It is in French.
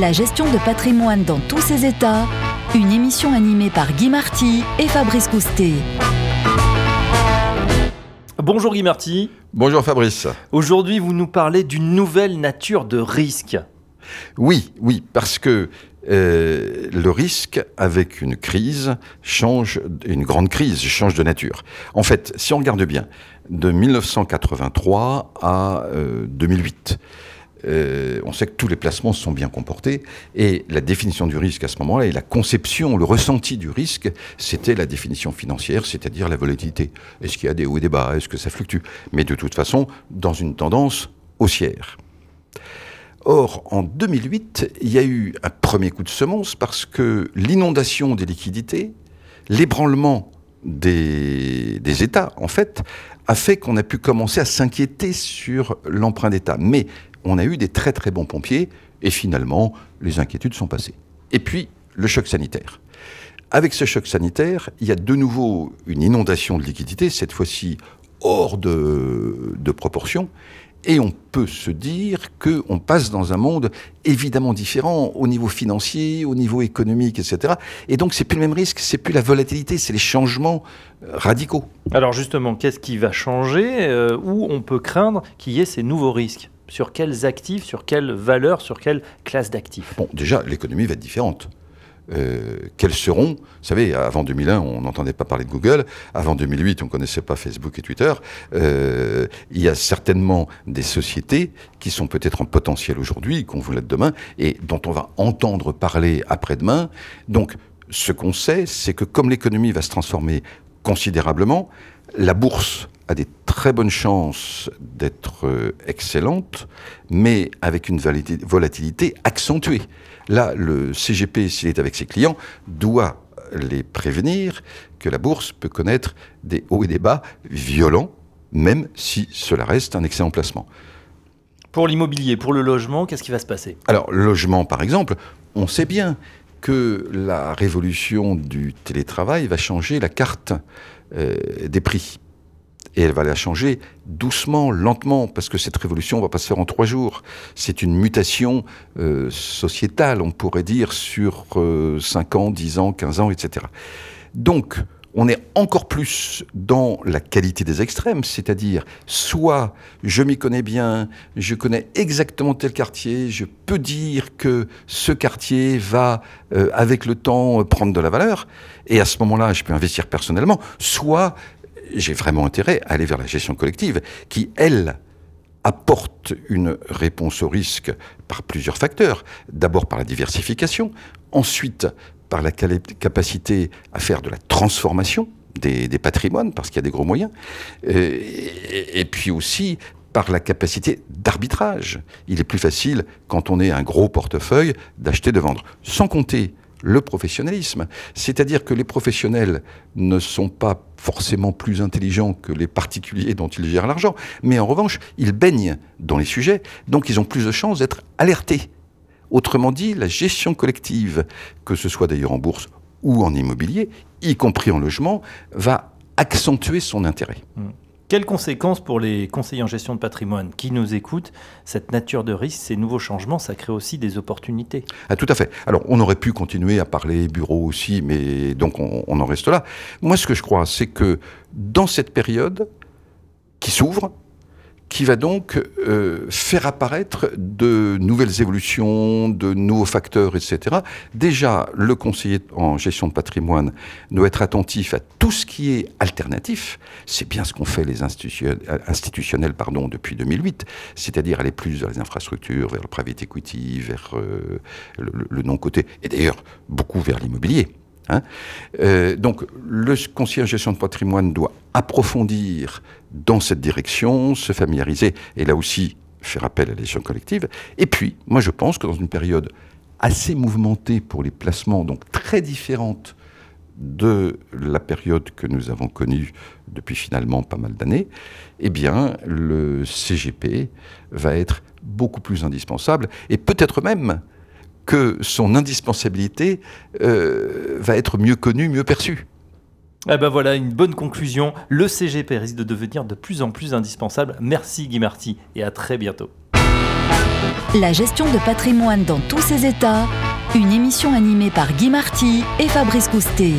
La gestion de patrimoine dans tous ses états, une émission animée par Guy Marty et Fabrice Coustet. Bonjour Guy Marty. Bonjour Fabrice. Aujourd'hui, vous nous parlez d'une nouvelle nature de risque. Oui, oui, parce que euh, le risque avec une crise change, une grande crise change de nature. En fait, si on regarde bien, de 1983 à 2008, euh, on sait que tous les placements se sont bien comportés et la définition du risque à ce moment-là et la conception, le ressenti du risque, c'était la définition financière, c'est-à-dire la volatilité. Est-ce qu'il y a des hauts et des bas? Est-ce que ça fluctue? Mais de toute façon, dans une tendance haussière. Or, en 2008, il y a eu un premier coup de semonce parce que l'inondation des liquidités, l'ébranlement des, États, en fait, a fait qu'on a pu commencer à s'inquiéter sur l'emprunt d'État. Mais on a eu des très très bons pompiers et finalement, les inquiétudes sont passées. Et puis, le choc sanitaire. Avec ce choc sanitaire, il y a de nouveau une inondation de liquidités, cette fois-ci hors de, proportion, et on peut se dire qu'on passe dans un monde évidemment différent au niveau financier, au niveau économique, etc. Et donc c'est plus le même risque, c'est plus la volatilité, c'est les changements euh, radicaux. Alors justement, qu'est-ce qui va changer euh, Où on peut craindre qu'il y ait ces nouveaux risques? Sur quels actifs, sur quelles valeurs, sur quelle classe d'actifs? Bon, déjà, l'économie va être différente. Euh, quels seront, vous savez, avant 2001, on n'entendait pas parler de Google, avant 2008, on ne connaissait pas Facebook et Twitter, euh, il y a certainement des sociétés qui sont peut-être en potentiel aujourd'hui, qu'on voulait demain, et dont on va entendre parler après-demain. Donc, ce qu'on sait, c'est que comme l'économie va se transformer considérablement, la bourse a des très bonnes chances d'être euh, excellente, mais avec une volatilité accentuée. Là, le CGP, s'il est avec ses clients, doit les prévenir que la bourse peut connaître des hauts et des bas violents, même si cela reste un excellent placement. Pour l'immobilier, pour le logement, qu'est-ce qui va se passer? Alors, logement, par exemple, on sait bien que la révolution du télétravail va changer la carte euh, des prix. Et elle va la changer doucement, lentement, parce que cette révolution ne va pas se faire en trois jours. C'est une mutation euh, sociétale, on pourrait dire, sur euh, 5 ans, 10 ans, 15 ans, etc. Donc, on est encore plus dans la qualité des extrêmes, c'est-à-dire soit je m'y connais bien, je connais exactement tel quartier, je peux dire que ce quartier va, euh, avec le temps, prendre de la valeur, et à ce moment-là, je peux investir personnellement, soit j'ai vraiment intérêt à aller vers la gestion collective, qui, elle, apporte une réponse au risque par plusieurs facteurs. D'abord par la diversification, ensuite par la capacité à faire de la transformation des, patrimoines, parce qu'il y a des gros moyens, euh, et, puis aussi par la capacité d'arbitrage. Il est plus facile, quand on est un gros portefeuille, d'acheter, de vendre. Sans compter le professionnalisme. C'est-à-dire que les professionnels ne sont pas forcément plus intelligents que les particuliers dont ils gèrent l'argent, mais en revanche, ils baignent dans les sujets, donc ils ont plus de chances d'être alertés. Autrement dit, la gestion collective, que ce soit d'ailleurs en bourse ou en immobilier, y compris en logement, va accentuer son intérêt. Mmh. Quelles conséquences pour les conseillers en gestion de patrimoine qui nous écoutent Cette nature de risque, ces nouveaux changements, ça crée aussi des opportunités. Ah, tout à fait. Alors, on aurait pu continuer à parler bureau aussi, mais donc on, on en reste là. Moi, ce que je crois, c'est que dans cette période qui s'ouvre, qui va donc euh, faire apparaître de nouvelles évolutions, de nouveaux facteurs, etc. Déjà, le conseiller en gestion de patrimoine doit être attentif à tout ce qui est alternatif. C'est bien ce qu'ont fait les institutionnels pardon, depuis 2008, c'est-à-dire aller plus vers les infrastructures, vers le private equity, vers euh, le, le non-côté, et d'ailleurs beaucoup vers l'immobilier. Hein. Euh, donc le conseiller en gestion de patrimoine doit approfondir dans cette direction, se familiariser, et là aussi faire appel à la gestion collective. Et puis, moi je pense que dans une période assez mouvementée pour les placements, donc très différente de la période que nous avons connue depuis finalement pas mal d'années, eh bien, le CGP va être beaucoup plus indispensable et peut-être même que son indispensabilité euh, va être mieux connue, mieux perçue. Eh ben voilà, une bonne conclusion. Le CGP risque de devenir de plus en plus indispensable. Merci Guy Marty et à très bientôt. La gestion de patrimoine dans tous ses états, une émission animée par Guy Marty et Fabrice Coustet.